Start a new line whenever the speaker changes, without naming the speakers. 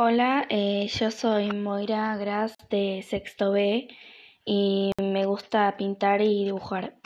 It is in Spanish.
Hola, eh, yo soy Moira Gras de Sexto B y me gusta pintar y dibujar.